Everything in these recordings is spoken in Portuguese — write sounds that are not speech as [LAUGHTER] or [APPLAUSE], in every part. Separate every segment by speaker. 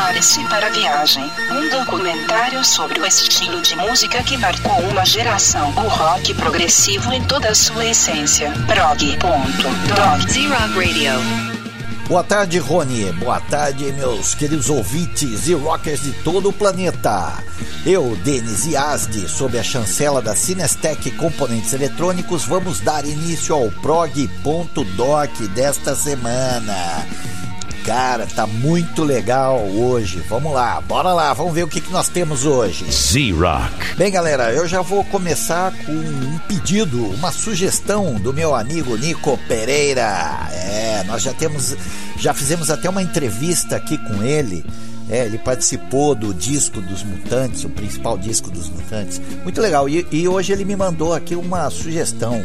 Speaker 1: Prepare-se para a viagem. Um documentário sobre o estilo de música que marcou uma geração. O rock progressivo em toda a sua essência. Prog.dog.
Speaker 2: Z-Rock Radio.
Speaker 3: Boa tarde, Rony. Boa tarde, meus queridos ouvintes e rockers de todo o planeta. Eu, Denis Yazdi, sob a chancela da Cinestec Componentes Eletrônicos, vamos dar início ao prog.doc desta semana. Cara, tá muito legal hoje. Vamos lá, bora lá, vamos ver o que, que nós temos hoje.
Speaker 4: Z-Rock.
Speaker 3: Bem, galera, eu já vou começar com um pedido, uma sugestão do meu amigo Nico Pereira. É, nós já temos, já fizemos até uma entrevista aqui com ele. É, ele participou do disco dos Mutantes, o principal disco dos Mutantes. Muito legal. E, e hoje ele me mandou aqui uma sugestão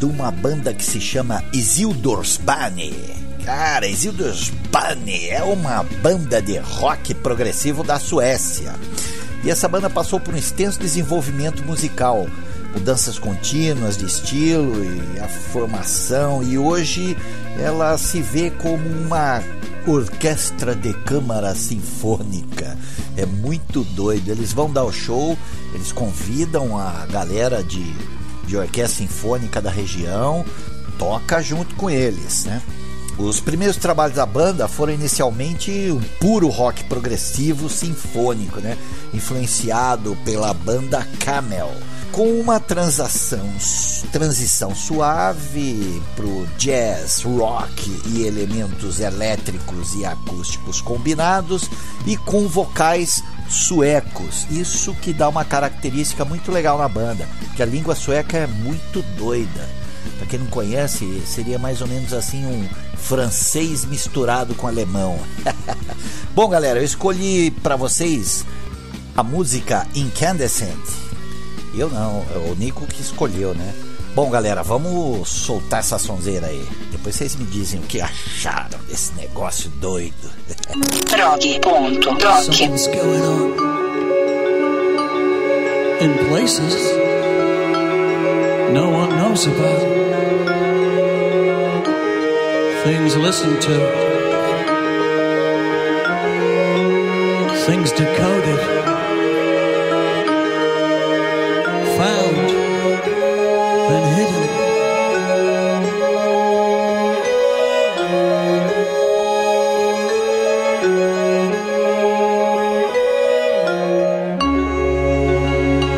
Speaker 3: de uma banda que se chama Isildur's Bane. Cara, Isildur's Bane é uma banda de rock progressivo da Suécia. E essa banda passou por um extenso desenvolvimento musical, mudanças contínuas de estilo e a formação, e hoje ela se vê como uma orquestra de câmara sinfônica. É muito doido. Eles vão dar o show, eles convidam a galera de, de orquestra sinfônica da região, toca junto com eles, né? Os primeiros trabalhos da banda foram inicialmente um puro rock progressivo sinfônico, né? influenciado pela banda Camel, com uma transação, transição suave pro jazz, rock e elementos elétricos e acústicos combinados e com vocais suecos. Isso que dá uma característica muito legal na banda, que a língua sueca é muito doida. Quem não conhece, seria mais ou menos assim um francês misturado com alemão. [LAUGHS] Bom, galera, eu escolhi para vocês a música Incandescent. Eu não, é o Nico que escolheu, né? Bom, galera, vamos soltar essa sonzeira aí. Depois vocês me dizem o que acharam desse negócio doido. [LAUGHS]
Speaker 5: Something's going on in places no one knows about. Things listened to, things decoded, found, then hidden.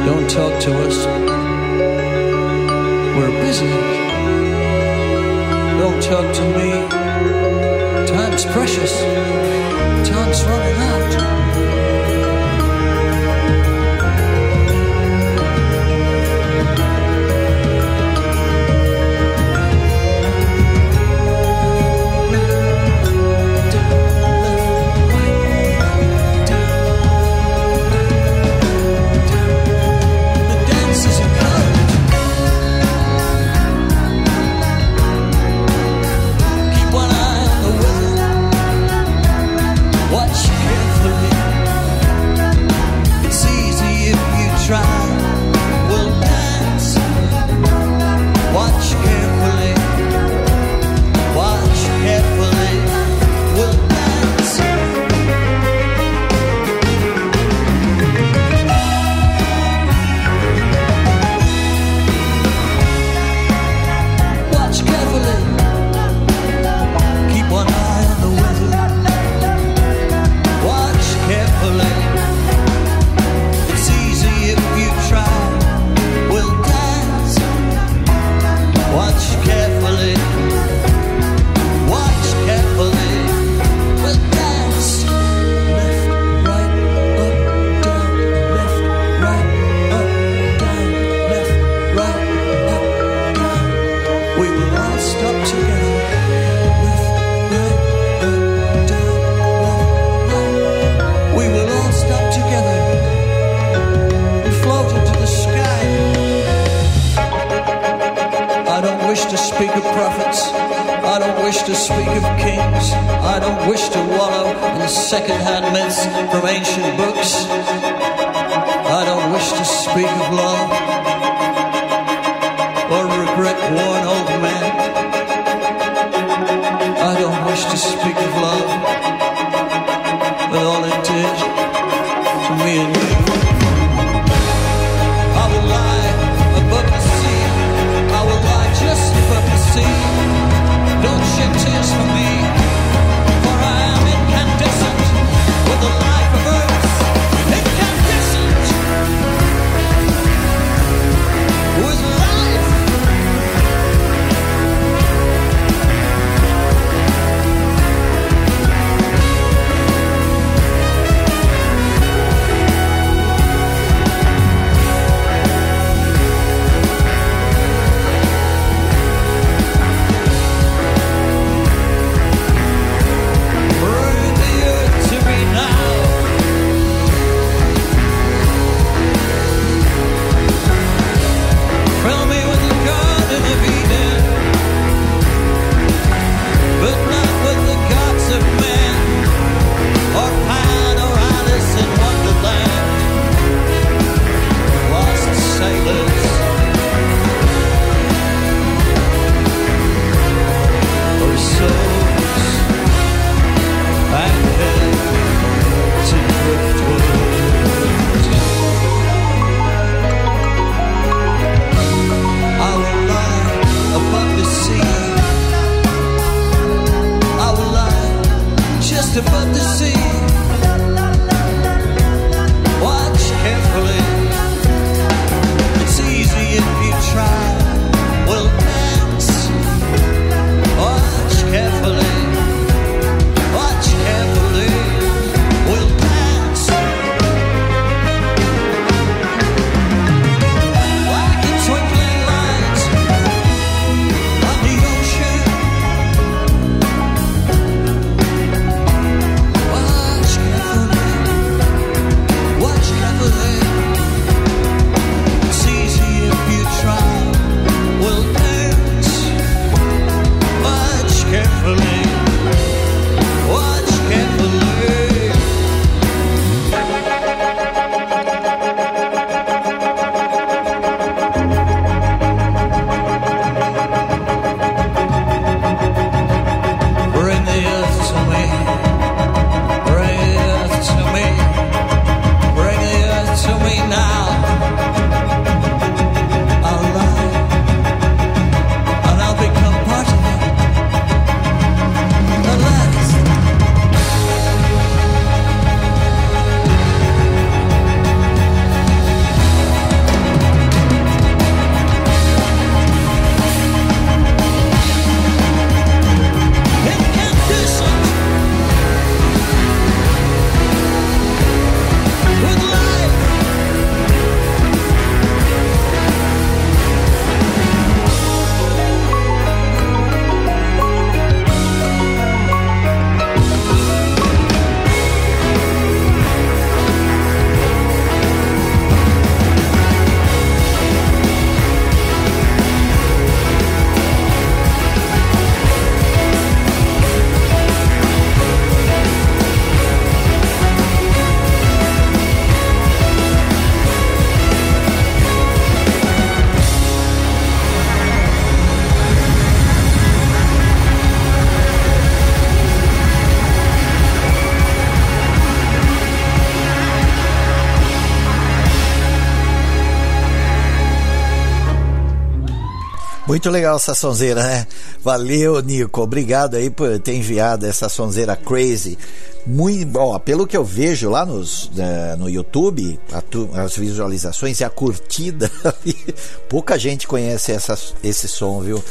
Speaker 5: Don't talk to us. We're busy. Don't talk to me. Precious. Time's running out.
Speaker 3: Muito legal essa sonzeira, né? Valeu, Nico. Obrigado aí por ter enviado essa sonzeira crazy. Muito bom. Pelo que eu vejo lá nos, eh, no YouTube, tu- as visualizações e a curtida, [LAUGHS] pouca gente conhece essa, esse som, viu?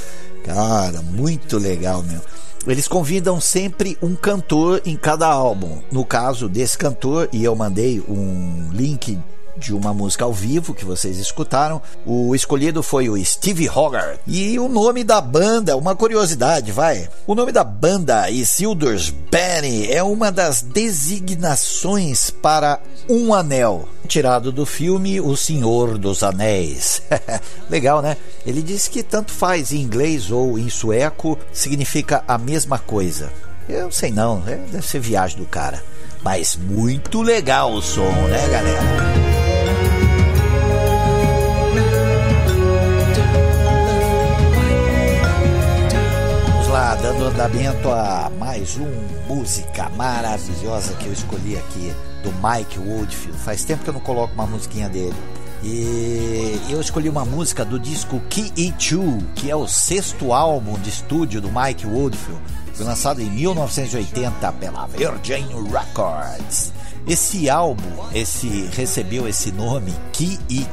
Speaker 3: Cara, muito legal, meu. Eles convidam sempre um cantor em cada álbum. No caso desse cantor, e eu mandei um link de uma música ao vivo que vocês escutaram. O escolhido foi o Steve Hogarth. E o nome da banda, uma curiosidade, vai. O nome da banda, Isildur's Band, é uma das designações para um anel, tirado do filme O Senhor dos Anéis. [LAUGHS] Legal, né? Ele disse que tanto faz em inglês ou em sueco, significa a mesma coisa. Eu sei não, é, deve ser viagem do cara. Mas muito legal o som, né, galera? Vamos lá, dando andamento a mais uma música maravilhosa que eu escolhi aqui, do Mike Woodfield. Faz tempo que eu não coloco uma musiquinha dele. E eu escolhi uma música do disco Key E2, que é o sexto álbum de estúdio do Mike Woodfield. Foi lançado em 1980 pela Virgin Records. Esse álbum, esse recebeu esse nome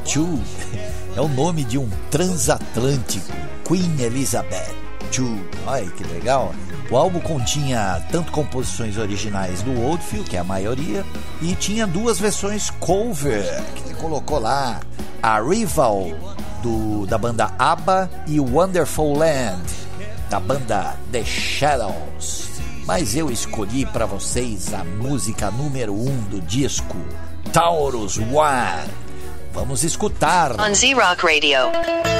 Speaker 3: Two, [LAUGHS] é o nome de um transatlântico, Queen Elizabeth II. Olha que legal. O álbum continha tanto composições originais do Oldfield, que é a maioria, e tinha duas versões cover, que ele colocou lá. A Rival, do, da banda ABBA, e Wonderful Land, da banda The Shadows. Mas eu escolhi para vocês a música número 1 um do disco, Taurus One. Vamos escutar.
Speaker 2: On Z Rock Radio.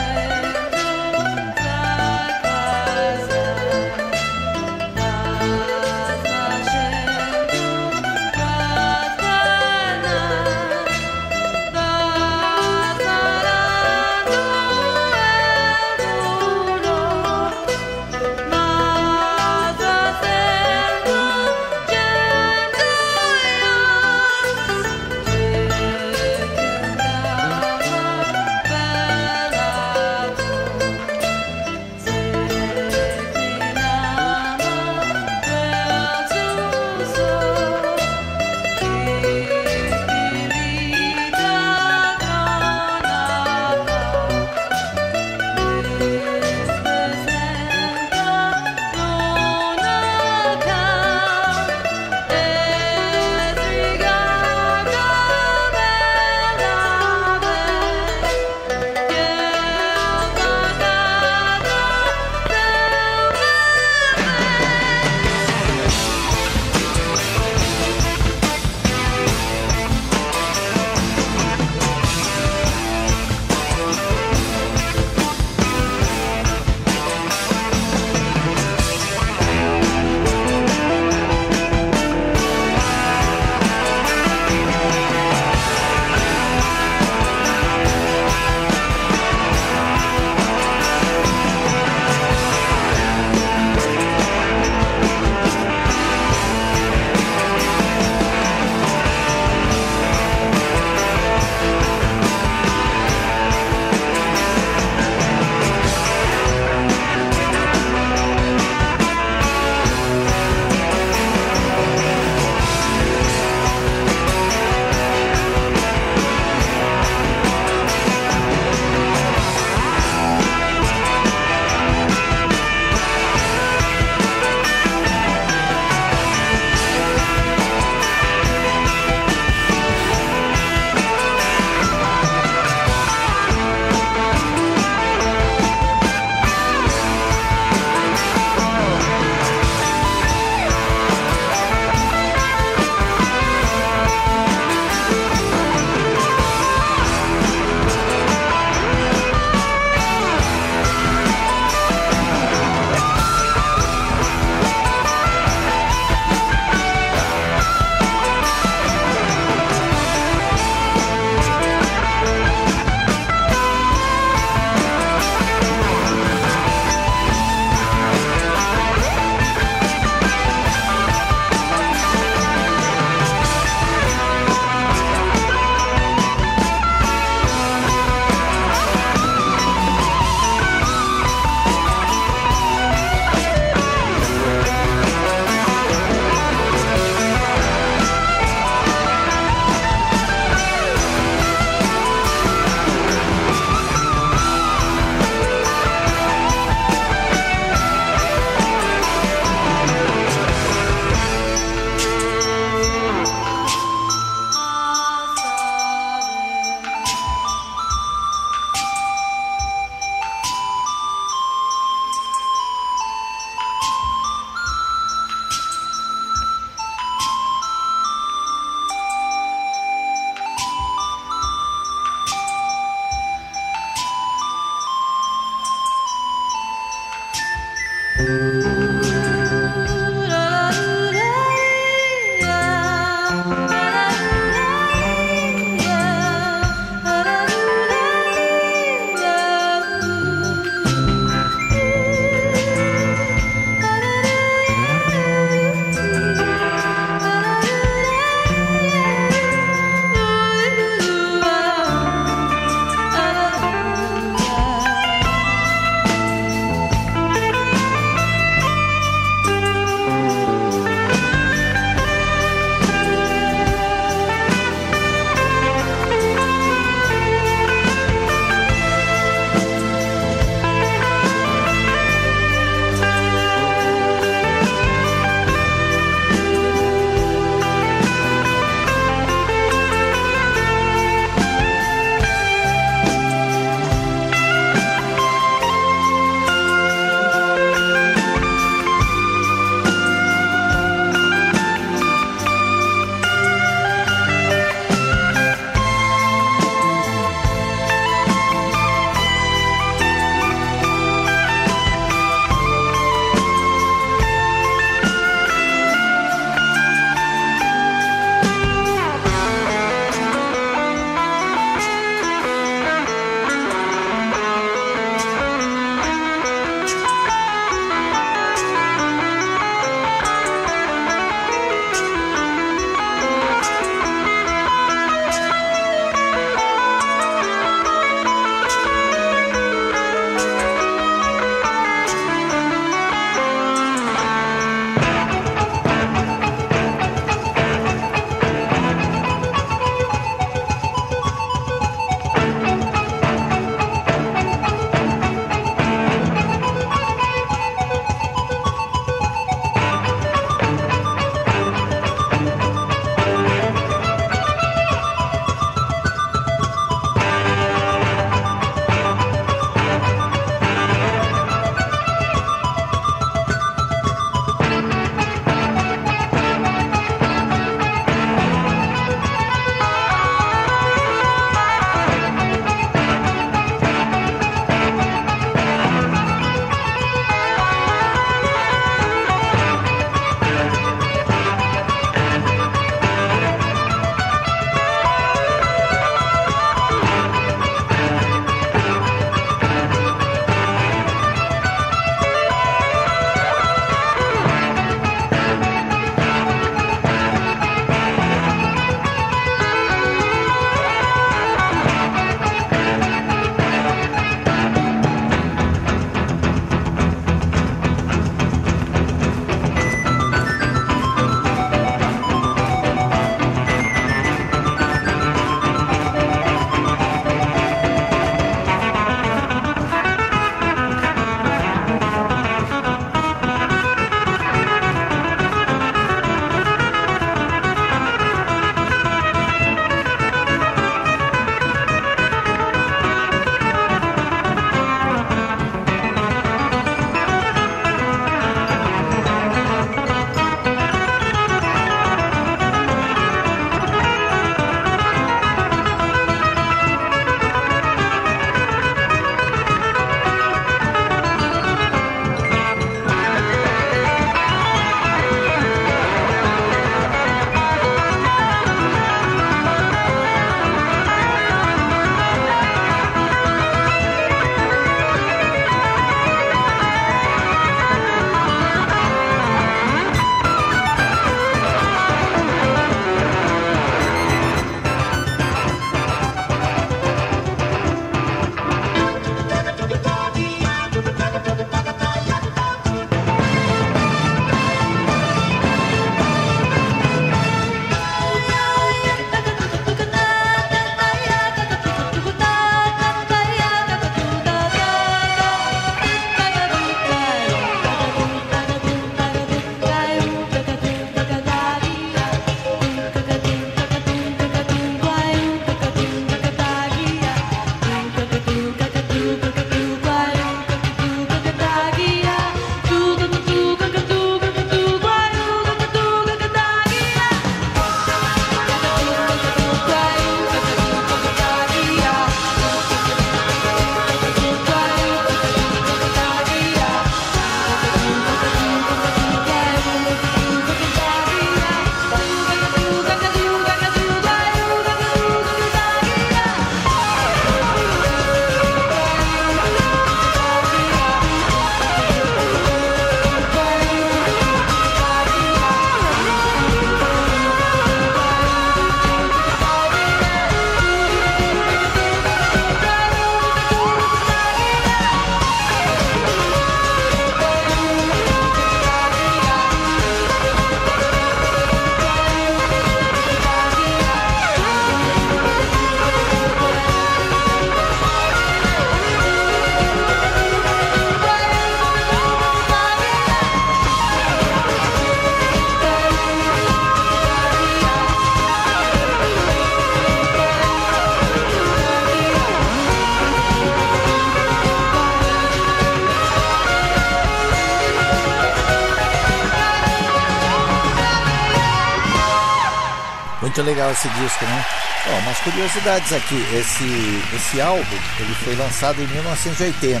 Speaker 3: Legal esse disco, né? Ó, umas curiosidades aqui. Esse, esse álbum ele foi lançado em 1980.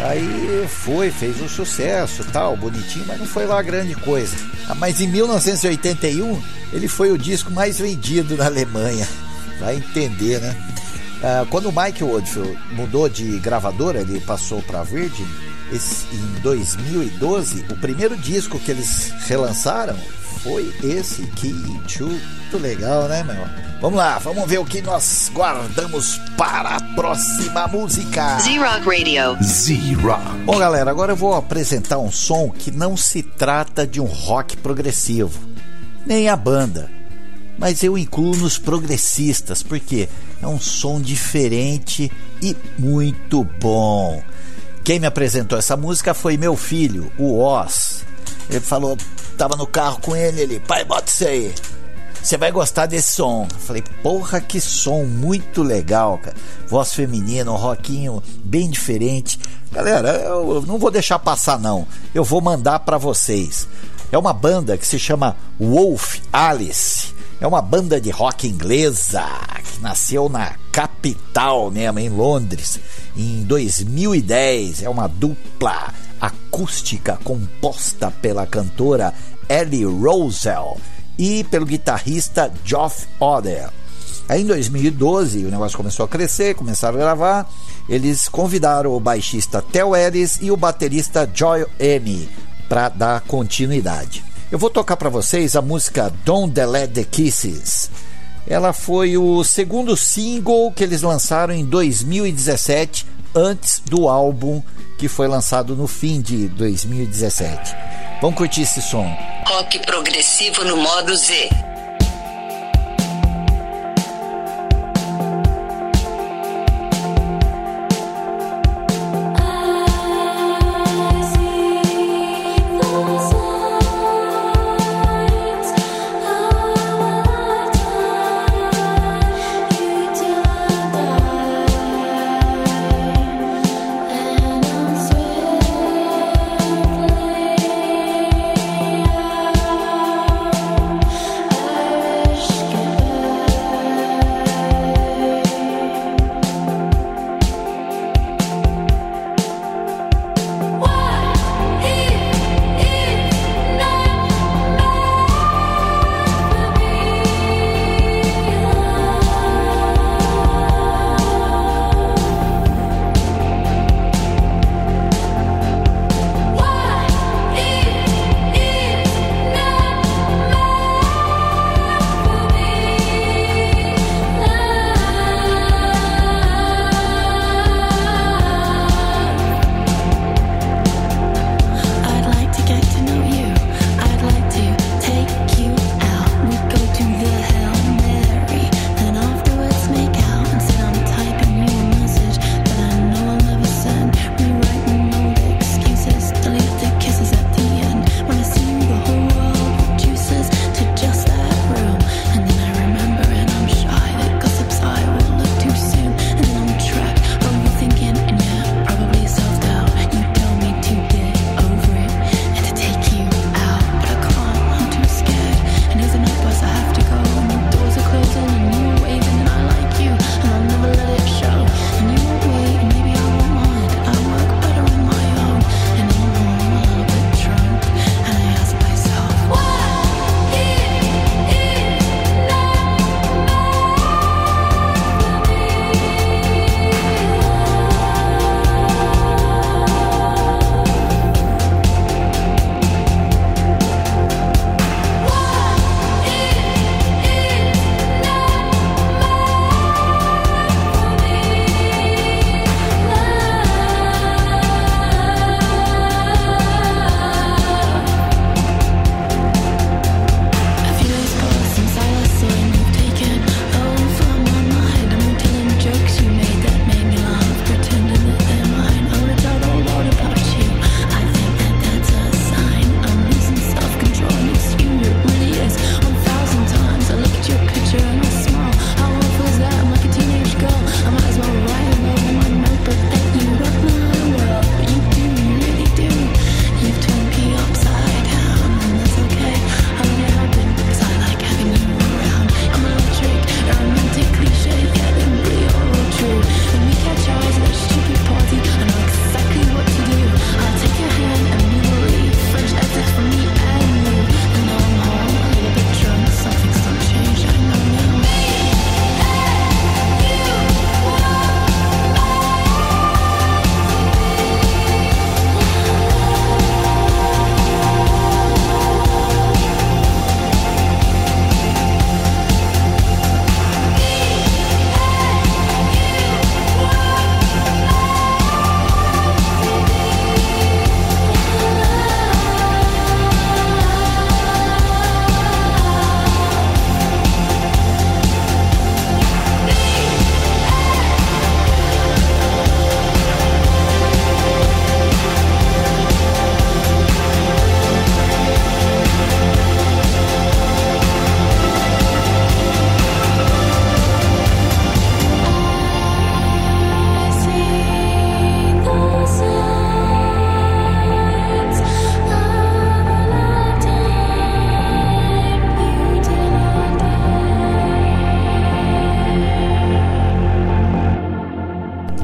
Speaker 3: Aí foi, fez um sucesso, tal, bonitinho, mas não foi lá grande coisa. Ah, Mas em 1981 ele foi o disco mais vendido na Alemanha. Vai entender, né? Ah, quando o Mike Oldfield mudou de gravadora, ele passou para a Virgin. esse- em 2012, o primeiro disco que eles relançaram foi esse, to. Muito legal, né, meu? Vamos lá, vamos ver o que nós guardamos para a próxima música.
Speaker 1: Z-Rock Radio.
Speaker 2: Z-Rock.
Speaker 3: Bom, galera, agora eu vou apresentar um som que não se trata de um rock progressivo, nem a banda, mas eu incluo nos progressistas, porque é um som diferente e muito bom. Quem me apresentou essa música foi meu filho, o Oz. Ele falou, tava no carro com ele, ele, pai, bota isso aí. Você vai gostar desse som. Falei, porra, que som muito legal, cara. Voz feminina, um rockinho bem diferente. Galera, eu não vou deixar passar, não. Eu vou mandar pra vocês. É uma banda que se chama Wolf Alice. É uma banda de rock inglesa que nasceu na capital mesmo, em Londres, em 2010. É uma dupla acústica composta pela cantora Ellie Rosell e pelo guitarrista Geoff Oder. Aí em 2012 o negócio começou a crescer, começaram a gravar. Eles convidaram o baixista Theo Ellis e o baterista Joy M para dar continuidade. Eu vou tocar para vocês a música Don't Delete the Kisses. Ela foi o segundo single que eles lançaram em 2017, antes do álbum que foi lançado no fim de 2017. Vamos curtir esse som.
Speaker 1: Rock progressivo no modo Z.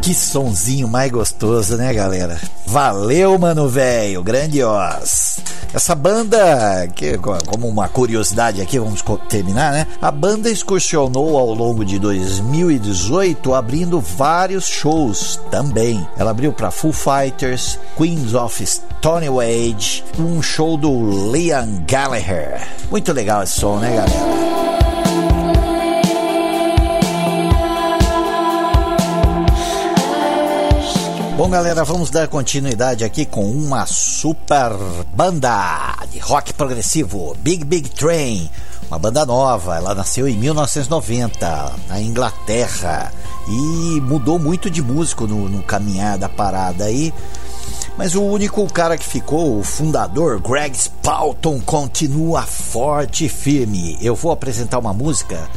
Speaker 3: Que sonzinho mais gostoso, né, galera? Valeu, mano velho, grandios. Essa banda, que como uma curiosidade aqui, vamos terminar, né? A banda excursionou ao longo de 2018 abrindo vários shows também. Ela abriu para Foo Fighters, Queens of Stone Age, um show do Liam Gallagher. Muito legal esse som, né, galera? Bom, galera, vamos dar continuidade aqui com uma super banda de rock progressivo, Big Big Train, uma banda nova. Ela nasceu em 1990 na Inglaterra e mudou muito de músico no, no caminhar da parada aí. Mas o único cara que ficou, o fundador, Greg Spalton, continua forte e firme. Eu vou apresentar uma música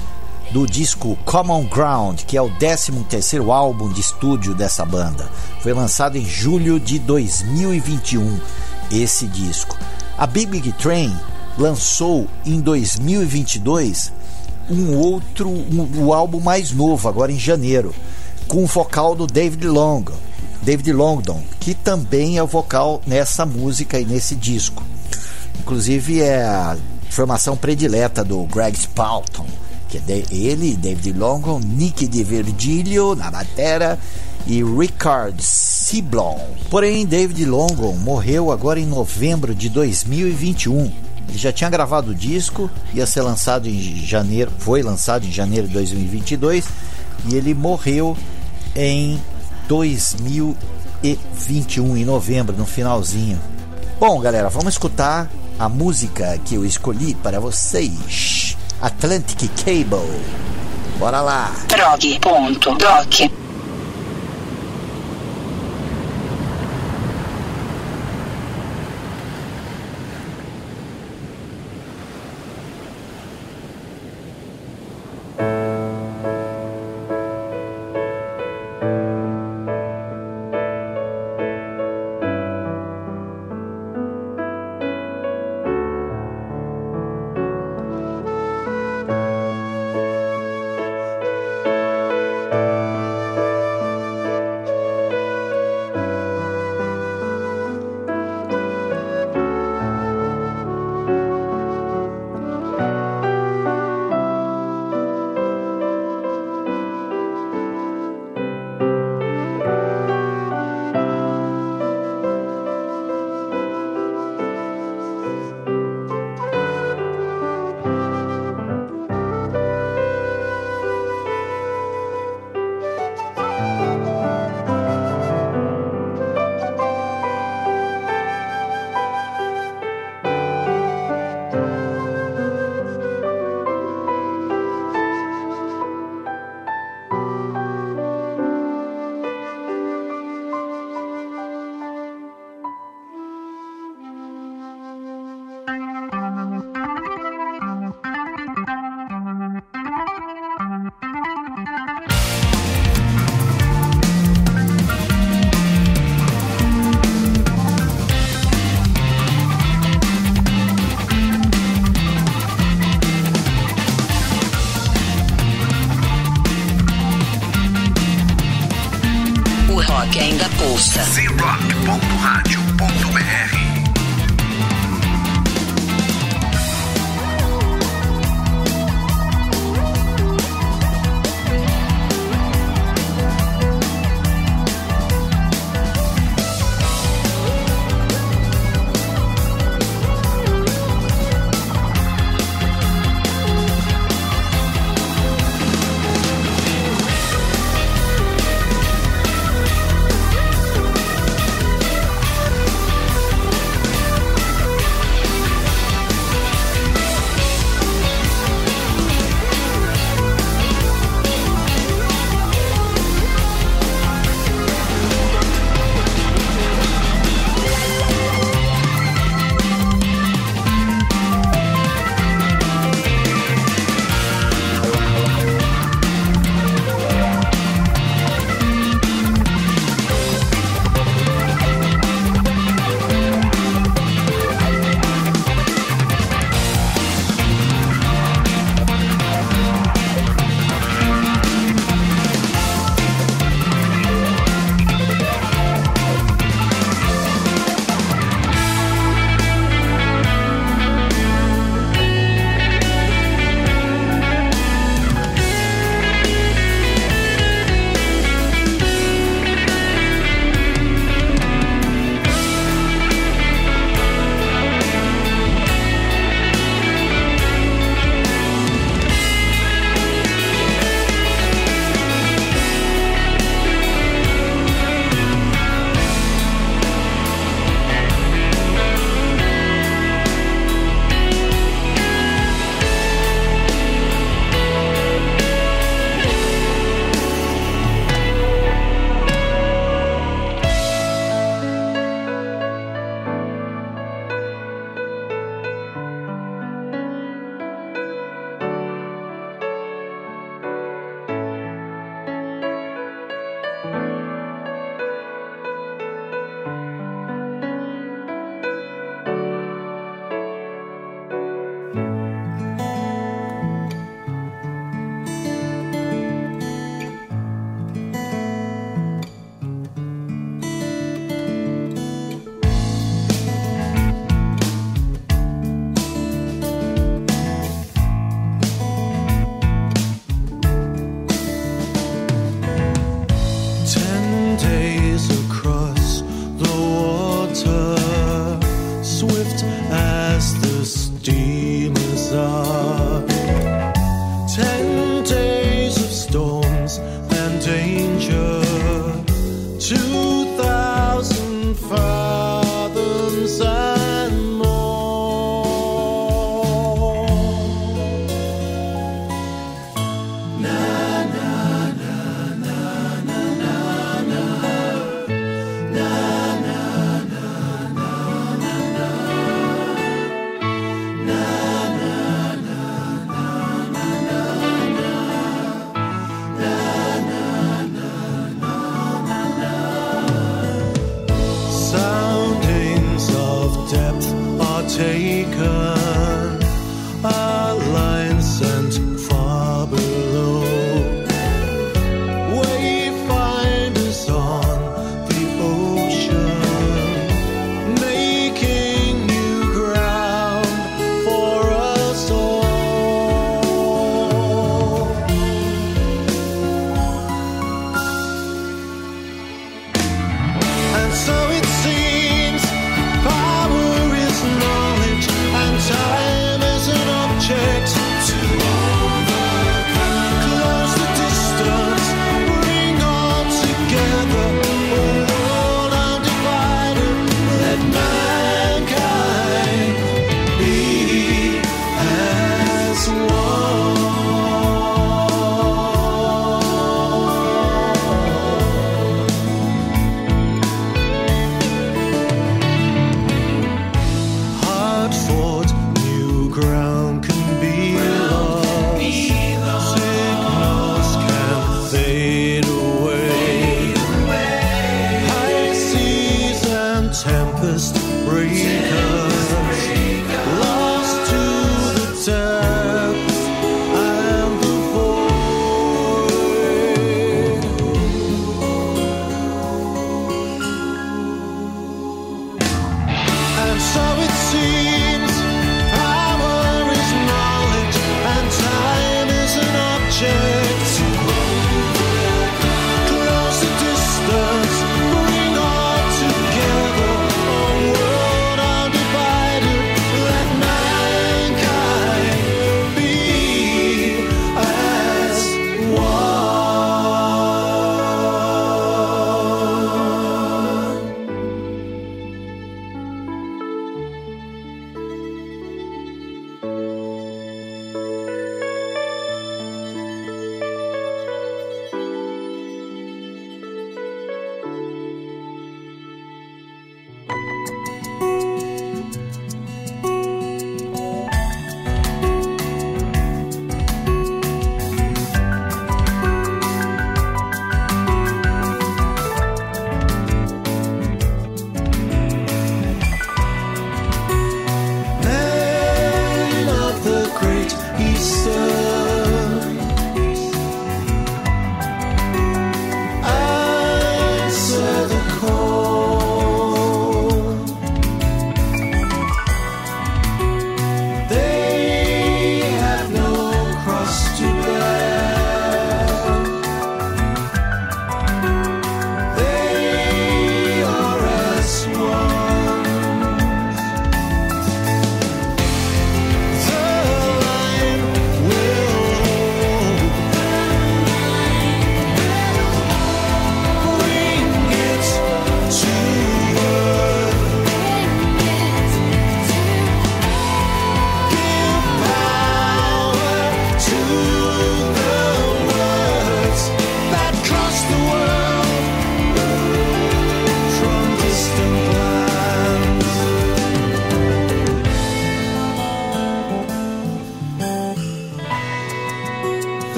Speaker 3: do disco Common Ground, que é o 13º álbum de estúdio dessa banda. Foi lançado em julho de 2021 esse disco. A Big Big Train lançou em 2022 um outro um, um álbum mais novo, agora em janeiro, com o vocal do David Long, David Longdon, que também é o vocal nessa música e nesse disco. Inclusive é a formação predileta do Greg Spalton que é ele, David Longo, Nick de Virgilio na batera e Richard Siblon. Porém, David Longo morreu agora em novembro de 2021. Ele já tinha gravado o disco, ia ser lançado em janeiro, foi lançado em janeiro de 2022 e ele morreu em 2021, em novembro, no finalzinho. Bom, galera, vamos escutar a música que eu escolhi para vocês. Atlantic Cable. Bora lá.
Speaker 1: Prog.doc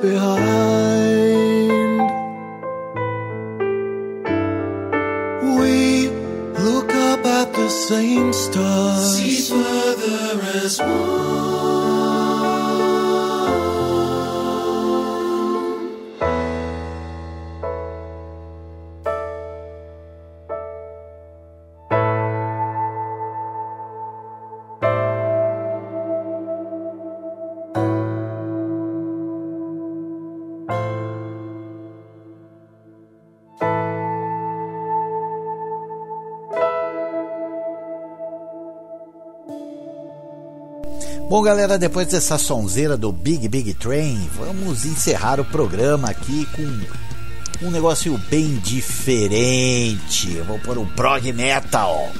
Speaker 2: behind.
Speaker 3: Bom, galera, depois dessa sonzeira do Big Big Train, vamos encerrar o programa aqui com um negócio bem diferente. Eu vou pôr um prog metal.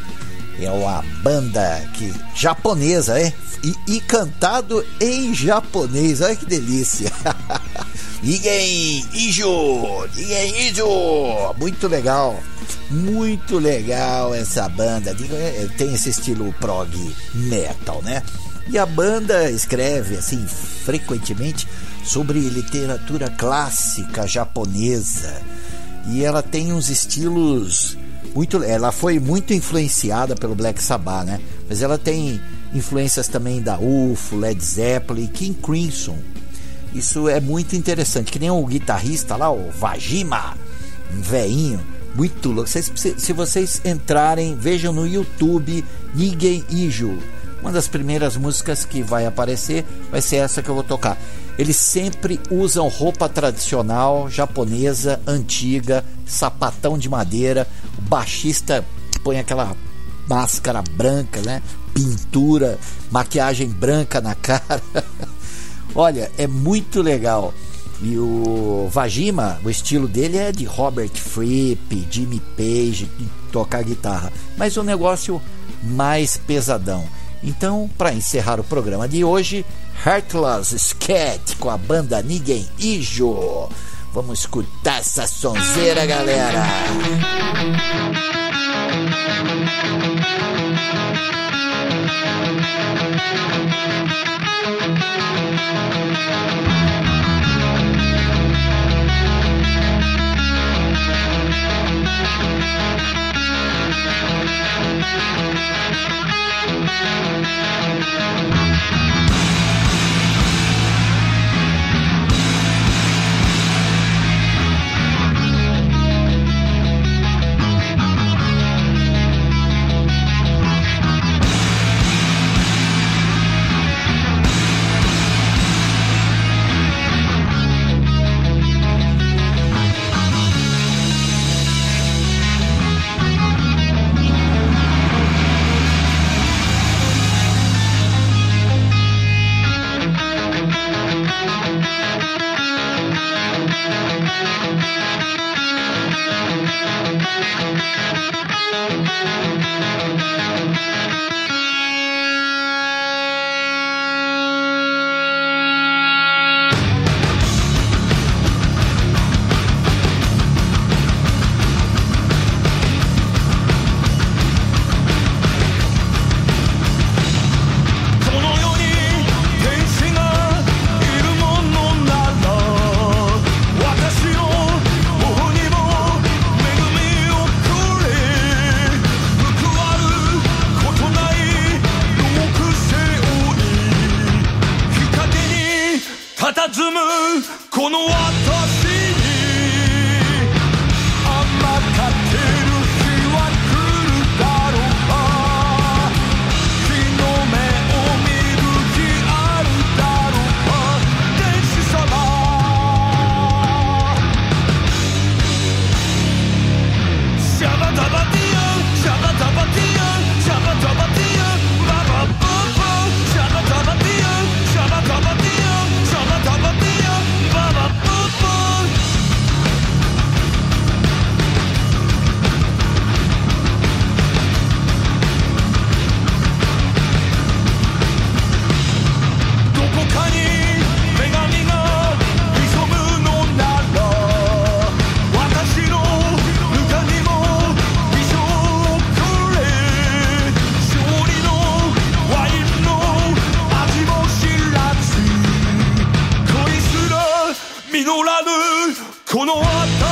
Speaker 3: É uma banda que japonesa, é? E, e cantado em japonês. Olha que delícia. [LAUGHS] Nigen Ijo, Nigen Ijo. Muito legal. Muito legal essa banda. É, Tem esse estilo prog metal, né? E a banda escreve assim frequentemente sobre literatura clássica japonesa. E ela tem uns estilos muito, ela foi muito influenciada pelo Black Sabbath, né? Mas ela tem influências também da UFO, Led Zeppelin, King Crimson. Isso é muito interessante, que nem o guitarrista lá, o Vajima, um veinho, muito louco. Se vocês entrarem, vejam no YouTube Nigen Ijo. Uma das primeiras músicas que vai aparecer vai ser essa que eu vou tocar. Eles sempre usam roupa tradicional japonesa antiga, sapatão de madeira. O baixista põe aquela máscara branca, né? Pintura, maquiagem branca na cara. [LAUGHS] Olha, é muito legal. E o Vajima, o estilo dele é de Robert Fripp, Jimmy Page, de tocar guitarra, mas um negócio mais pesadão. Então, para encerrar o programa de hoje, Heartless Scat com a banda Nigen Ijo. Vamos escutar essa sonzeira, galera.
Speaker 2: Thank 祈らぬ。この私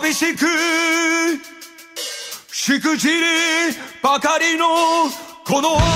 Speaker 2: 寂しくしくじりばかりのこの愛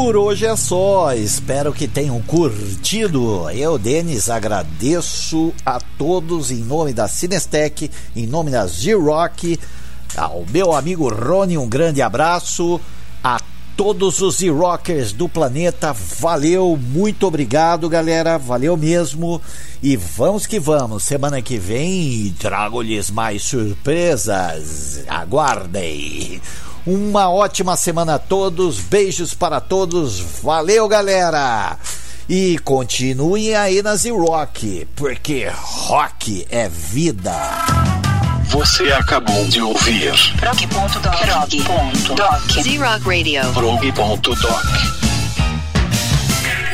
Speaker 3: Por hoje é só, espero que tenham curtido. Eu, Denis, agradeço a todos em nome da Cinestec, em nome da Z-Rock, ao meu amigo Rony, um grande abraço. A todos os Z-Rockers do planeta, valeu, muito obrigado, galera, valeu mesmo. E vamos que vamos, semana que vem trago-lhes mais surpresas. Aguardem. Uma ótima semana a todos, beijos para todos, valeu galera! E continuem aí na Z-Rock, porque rock é vida.
Speaker 4: Você acabou de ouvir
Speaker 1: Prog.doc. Prog.doc.
Speaker 6: Z-Rock Radio.
Speaker 4: prog.doc.